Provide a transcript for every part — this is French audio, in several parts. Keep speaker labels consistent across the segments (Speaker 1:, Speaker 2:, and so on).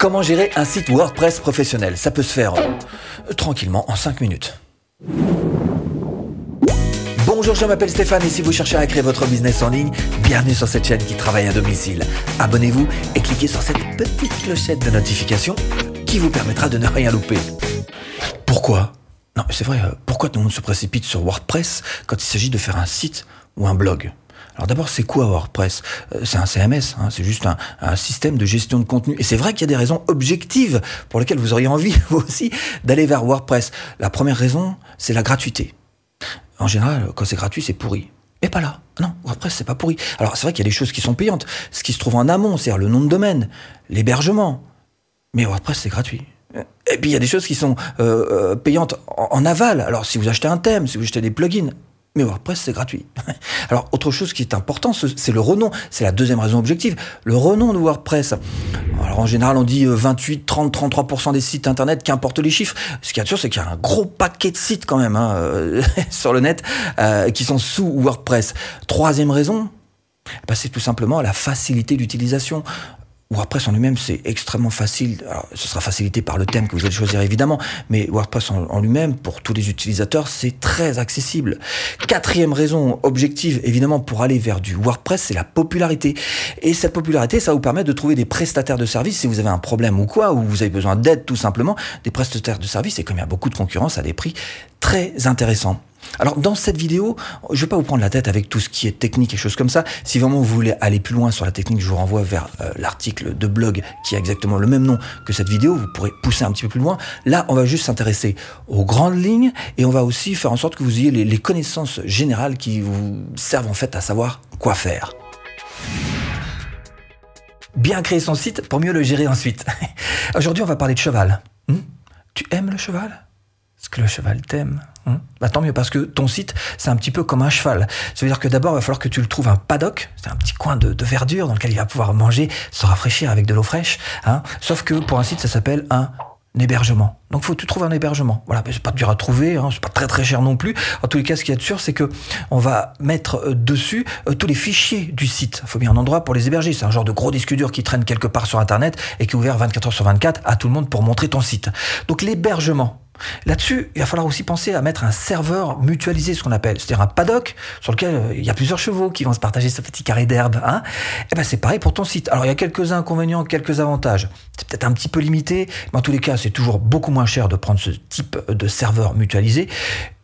Speaker 1: Comment gérer un site WordPress professionnel? Ça peut se faire euh, tranquillement en 5 minutes. Bonjour, je m'appelle Stéphane et si vous cherchez à créer votre business en ligne, bienvenue sur cette chaîne qui travaille à domicile. Abonnez-vous et cliquez sur cette petite clochette de notification qui vous permettra de ne rien louper. Pourquoi? Non, c'est vrai, euh, pourquoi tout le monde se précipite sur WordPress quand il s'agit de faire un site ou un blog? Alors d'abord, c'est quoi WordPress euh, C'est un CMS, hein, c'est juste un, système de gestion de contenu. Et c'est vrai qu'il y a des raisons objectives pour lesquelles vous auriez envie, vous aussi, d'aller vers WordPress. La première raison, c'est la gratuité. En général, quand c'est gratuit, c'est pourri. Mais pas là. Non, WordPress, c'est pas pourri. Alors c'est vrai qu'il y a des choses qui sont payantes. Ce qui se trouve en amont, c'est-à-dire le nom de domaine, l'hébergement. Mais WordPress, c'est gratuit. Et puis il y a des choses qui sont euh, euh, payantes en, aval. Alors si vous achetez un thème, si vous achetez des plugins, mais WordPress, c'est gratuit. Alors, autre chose qui est important, c'est le renom. C'est la deuxième raison objective. Le renom de WordPress. Alors, en général, on dit 28, 30, 33% des sites internet, qu'importe les chiffres. Ce qui est sûr, c'est qu'il y a un gros paquet de sites quand même hein, euh, sur le net euh, qui sont sous WordPress. Troisième raison, bah, c'est tout simplement la facilité d'utilisation. WordPress en lui-même, c'est extrêmement facile. Alors, ce sera facilité par le thème que vous allez choisir évidemment, mais WordPress en, lui-même, pour tous les utilisateurs, c'est très accessible. Quatrième raison objective, évidemment, pour aller vers du WordPress, c'est la popularité. Et cette popularité, ça vous permet de trouver des prestataires de services si vous avez un problème ou quoi, ou vous avez besoin d'aide tout simplement, des prestataires de services, et comme il y a beaucoup de concurrence, à des prix très intéressants. Alors dans cette vidéo, je ne vais pas vous prendre la tête avec tout ce qui est technique et choses comme ça. Si vraiment vous voulez aller plus loin sur la technique, je vous renvoie vers euh, l'article de blog qui a exactement le même nom que cette vidéo. Vous pourrez pousser un petit peu plus loin. Là, on va juste s'intéresser aux grandes lignes et on va aussi faire en sorte que vous ayez les, connaissances générales qui vous servent en fait à savoir quoi faire. Bien créer son site pour mieux le gérer ensuite. Aujourd'hui, on va parler de cheval. Hmm? Tu aimes le cheval? Est-ce que le cheval t'aime hein bah, Tant mieux, parce que ton site, c'est un petit peu comme un cheval. Ça veut dire que d'abord, il va falloir que tu le trouves un paddock, c'est un petit coin de, verdure dans lequel il va pouvoir manger, se rafraîchir avec de l'eau fraîche. Hein Sauf que pour un site, ça s'appelle un hébergement. Donc faut que tu trouves un hébergement. Voilà, c'est pas dur à trouver, hein, c'est pas très très cher non plus. En tous les cas, ce qu'il y a de sûr, c'est que on va mettre euh, dessus euh, tous les fichiers du site. Il faut bien un endroit pour les héberger. C'est un genre de gros disque dur qui traîne quelque part sur Internet et qui est ouvert 24 heures sur 24 à tout le monde pour montrer ton site. Donc l'hébergement, Là-dessus, il va falloir aussi penser à mettre un serveur mutualisé, ce qu'on appelle, c'est-à-dire un paddock sur lequel euh, il y a plusieurs chevaux qui vont se partager ce petit carré d'herbe. Hein et eh ben c'est pareil pour ton site. Alors il y a quelques inconvénients, quelques avantages. C'est peut-être un petit peu limité, mais en tous les cas, c'est toujours beaucoup moins cher de prendre ce type de serveur mutualisé.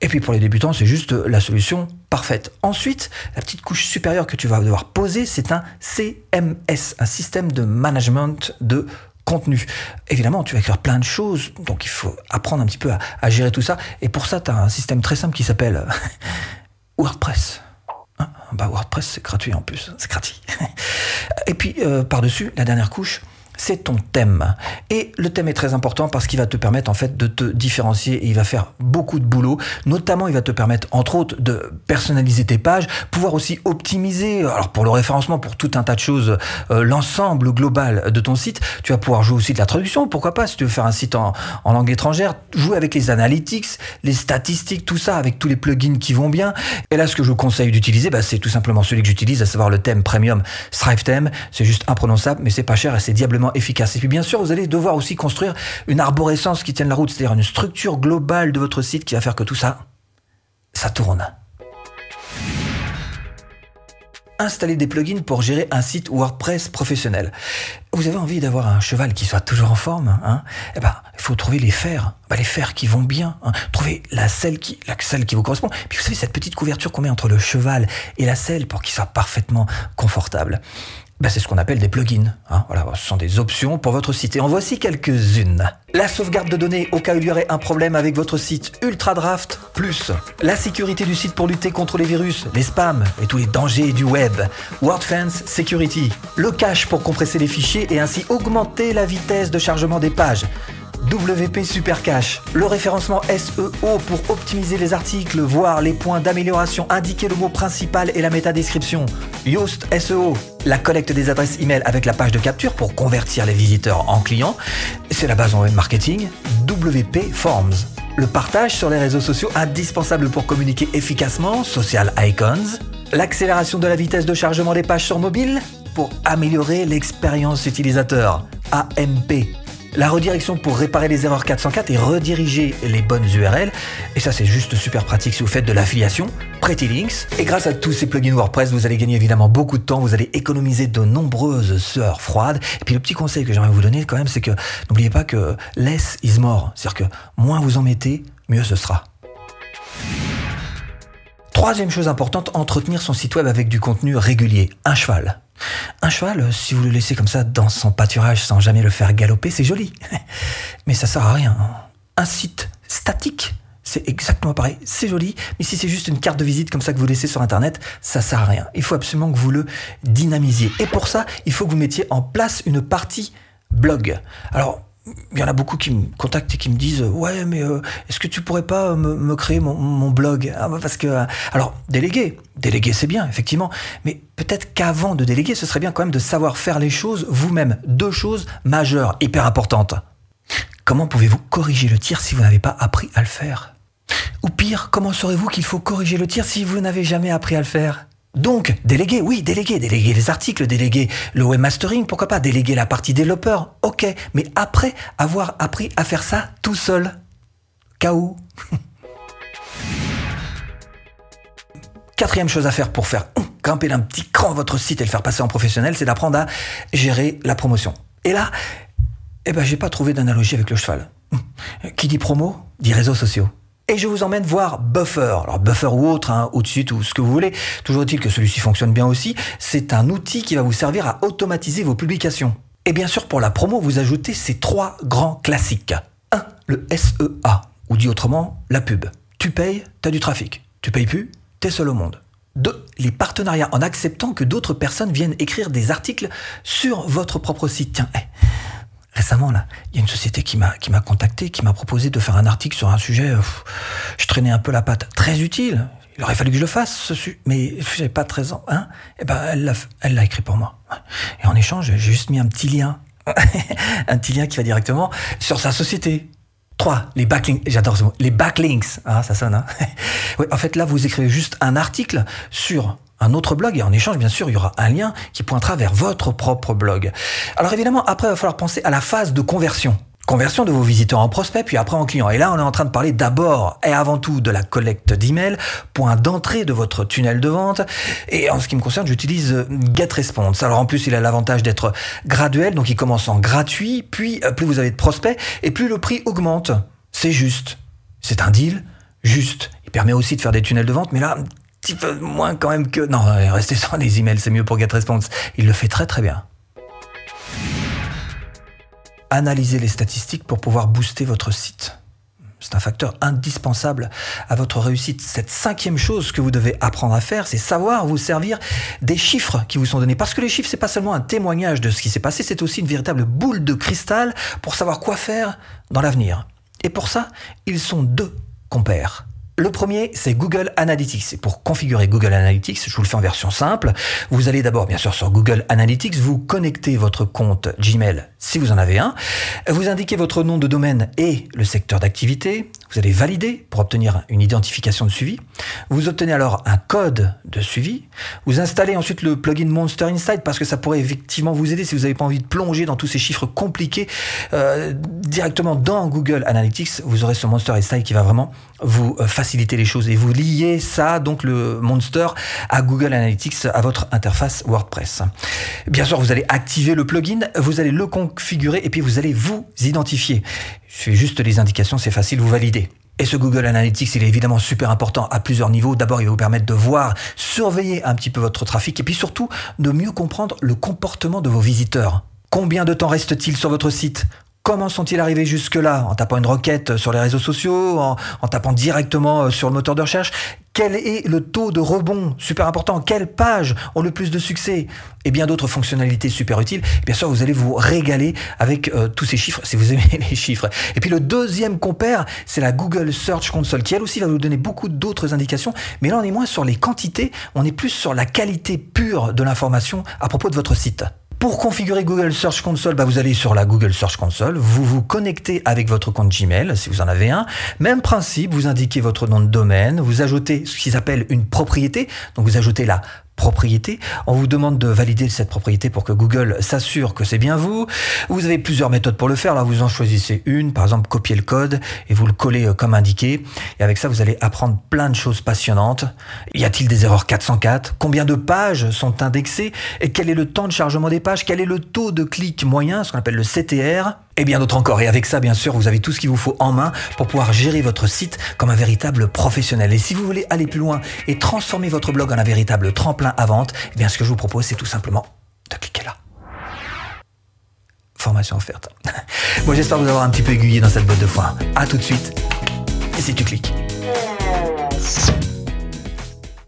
Speaker 1: Et puis pour les débutants, c'est juste la solution parfaite. Ensuite, la petite couche supérieure que tu vas devoir poser, c'est un CMS, un système de management de contenu. Évidemment, tu vas écrire plein de choses, donc il faut apprendre un petit peu à, gérer tout ça. Et pour ça, tu as un système très simple qui s'appelle WordPress. Hein? Bah WordPress, c'est gratuit en plus, c'est gratuit. Et puis, euh, par-dessus, la dernière couche, c'est ton thème. Et le thème est très important parce qu'il va te permettre en fait de te différencier et il va faire beaucoup de boulot. Notamment, il va te permettre entre autres de personnaliser tes pages, pouvoir aussi optimiser, alors pour le référencement, pour tout un tas de choses, euh, l'ensemble global de ton site. Tu vas pouvoir jouer aussi de la traduction, pourquoi pas, si tu veux faire un site en, langue étrangère, jouer avec les analytics, les statistiques, tout ça, avec tous les plugins qui vont bien. Et là, ce que je conseille d'utiliser, bah, c'est tout simplement celui que j'utilise, à savoir le thème premium Strive Theme. C'est juste imprononçable, mais c'est pas cher et c'est diablement efficace. Et puis bien sûr, vous allez devoir aussi construire une arborescence qui tienne la route, c'est-à-dire une structure globale de votre site qui va faire que tout ça, ça tourne. Installer des plugins pour gérer un site WordPress professionnel. Vous avez envie d'avoir un cheval qui soit toujours en forme, hein? Eh ben, il faut trouver les fers, bah, les fers qui vont bien. Hein trouver la selle qui, la qui vous correspond. Puis vous savez cette petite couverture qu'on met entre le cheval et la selle pour qu'il soit parfaitement confortable ben c'est ce qu'on appelle des plugins. Hein. Voilà, ce sont des options pour votre site. Et en voici quelques-unes. La sauvegarde de données au cas où il y aurait un problème avec votre site Ultra Draft Plus. La sécurité du site pour lutter contre les virus, les spams et tous les dangers du web. WordFence Security. Le cache pour compresser les fichiers et ainsi augmenter la vitesse de chargement des pages. WP Supercache, le référencement SEO pour optimiser les articles, voir les points d'amélioration, indiquer le mot principal et la métadescription. Yoast SEO, la collecte des adresses email avec la page de capture pour convertir les visiteurs en clients. C'est la base en web marketing. WP Forms, le partage sur les réseaux sociaux indispensable pour communiquer efficacement, social icons. L'accélération de la vitesse de chargement des pages sur mobile pour améliorer l'expérience utilisateur. AMP la redirection pour réparer les erreurs 404 et rediriger les bonnes URL. Et ça, c'est juste super pratique si vous faites de l'affiliation. Pretty Links. Et grâce à tous ces plugins WordPress, vous allez gagner évidemment beaucoup de temps, vous allez économiser de nombreuses sueurs froides. Et puis le petit conseil que j'aimerais vous donner quand même, c'est que n'oubliez pas que less is more. C'est-à-dire que moins vous en mettez, mieux ce sera. Troisième chose importante, entretenir son site web avec du contenu régulier. Un cheval. Un cheval, si vous le laissez comme ça dans son pâturage sans jamais le faire galoper, c'est joli. Mais ça sert à rien. Un site statique, c'est exactement pareil. C'est joli, mais si c'est juste une carte de visite comme ça que vous laissez sur Internet, ça sert à rien. Il faut absolument que vous le dynamisiez. Et pour ça, il faut que vous mettiez en place une partie blog. Alors, il y en a beaucoup qui me contactent et qui me disent ouais mais euh, est-ce que tu pourrais pas me, créer mon, blog? Ah, bah, parce que euh, alors déléguer déléguer c'est bien effectivement. Mais peut-être qu'avant de déléguer ce serait bien quand même de savoir faire les choses vous-même. Deux choses majeures hyper importantes. Comment pouvez-vous corriger le tir si vous n'avez pas appris à le faire? Ou pire comment saurez-vous qu'il faut corriger le tir si vous n'avez jamais appris à le faire? Donc, déléguer, oui, déléguer, déléguer les articles, déléguer le webmastering, pourquoi pas, déléguer la partie développeur, ok, mais après avoir appris à faire ça tout seul. KO. Quatrième chose à faire pour faire grimper d'un petit cran votre site et le faire passer en professionnel, c'est d'apprendre à gérer la promotion. Et là, eh ben, j'ai pas trouvé d'analogie avec le cheval. Qui dit promo, dit réseaux sociaux et je vous emmène voir Buffer. Alors Buffer ou autre, hein, au-dessus ou ce que vous voulez. Toujours est-il que celui-ci fonctionne bien aussi. C'est un outil qui va vous servir à automatiser vos publications. Et bien sûr, pour la promo, vous ajoutez ces trois grands classiques. 1. Le SEA, ou dit autrement, la pub. Tu payes, t'as du trafic. Tu payes plus, t'es seul au monde. 2. Les partenariats, en acceptant que d'autres personnes viennent écrire des articles sur votre propre site. Tiens, eh, récemment là, il y a une société qui m'a contacté, qui m'a proposé de faire un article sur un sujet. je traînais un peu la patte, très utile. Il aurait fallu que je le fasse, ce mais j'avais pas 13 ans. Hein et eh ben elle l'a elle l'a écrit pour moi. Et en échange, j'ai juste mis un petit lien, un petit lien qui va directement sur sa société. 3. Les backlinks, j'adore ce mot, les backlinks, ah, ça sonne. Hein en fait là vous écrivez juste un article sur un autre blog et en échange, bien sûr, il y aura un lien qui pointera vers votre propre blog. Alors évidemment, après, il va falloir penser à la phase de conversion. Conversion de vos visiteurs en prospects, puis après en clients. Et là, on est en train de parler d'abord et avant tout de la collecte d'emails, point d'entrée de votre tunnel de vente. Et en ce qui me concerne, j'utilise GetResponse. Alors en plus, il a l'avantage d'être graduel, donc il commence en gratuit, puis euh, plus vous avez de prospects, et plus le prix augmente. C'est juste. C'est un deal juste. Il permet aussi de faire des tunnels de vente, mais là, petit peu moins quand même que... Non, restez sans les emails, c'est mieux pour GetResponse. Il le fait très très bien. Analysez les statistiques pour pouvoir booster votre site. C'est un facteur indispensable à votre réussite. Cette cinquième chose que vous devez apprendre à faire, c'est savoir vous servir des chiffres qui vous sont donnés. Parce que les chiffres, c'est pas seulement un témoignage de ce qui s'est passé, c'est aussi une véritable boule de cristal pour savoir quoi faire dans l'avenir. Et pour ça, ils sont deux compères. Le premier, c'est Google Analytics. Et pour configurer Google Analytics, je vous le fais en version simple. Vous allez d'abord, bien sûr, sur Google Analytics, vous connectez votre compte Gmail si vous en avez un. Vous indiquez votre nom de domaine et le secteur d'activité. Vous allez valider pour obtenir une identification de suivi. Vous obtenez alors un code de suivi. Vous installez ensuite le plugin Monster Insight parce que ça pourrait effectivement vous aider si vous n'avez pas envie de plonger dans tous ces chiffres compliqués euh, directement dans Google Analytics. Vous aurez ce Monster Insight qui va vraiment vous faciliter faciliter les choses et vous liez ça, donc le Monster, à Google Analytics, à votre interface WordPress. Bien sûr, vous allez activer le plugin, vous allez le configurer et puis vous allez vous identifier. Je fais juste les indications, c'est facile, vous validez. Et ce Google Analytics, il est évidemment super important à plusieurs niveaux. D'abord, il va vous permettre de voir, surveiller un petit peu votre trafic et puis surtout de mieux comprendre le comportement de vos visiteurs. Combien de temps reste-t-il sur votre site? Comment sont-ils arrivés jusque-là? En tapant une requête sur les réseaux sociaux, en, tapant directement euh, sur le moteur de recherche? Quel est le taux de rebond Super important? Quelles pages ont le plus de succès? Et bien d'autres fonctionnalités super utiles. Bien sûr, vous allez vous régaler avec euh, tous ces chiffres, si vous aimez les chiffres. Et puis le deuxième compère, c'est la Google Search Console, qui elle aussi va vous donner beaucoup d'autres indications. Mais là, on est moins sur les quantités, on est plus sur la qualité pure de l'information à propos de votre site. Pour configurer Google Search Console, bah vous allez sur la Google Search Console, vous vous connectez avec votre compte Gmail, si vous en avez un. Même principe, vous indiquez votre nom de domaine, vous ajoutez ce qu'ils appellent une propriété, donc vous ajoutez la propriété. On vous demande de valider cette propriété pour que Google s'assure que c'est bien vous. Vous avez plusieurs méthodes pour le faire. Là, vous en choisissez une, par exemple, copier le code et vous le collez euh, comme indiqué. Et avec ça, vous allez apprendre plein de choses passionnantes. Y a-t-il des erreurs 404 Combien de pages sont indexées? Et quel est le temps de chargement des pages? Quel est le taux de clic moyen, ce qu'on appelle le CTR et bien d'autres encore. Et avec ça, bien sûr, vous avez tout ce qu'il vous faut en main pour pouvoir gérer votre site comme un véritable professionnel. Et si vous voulez aller plus loin et transformer votre blog en un véritable tremplin à vente, eh bien ce que je vous propose, c'est tout simplement de cliquer là. Formation offerte. Moi, j'espère vous avoir un petit peu aiguillé dans cette boîte de foin. À tout de suite. Et si tu cliques.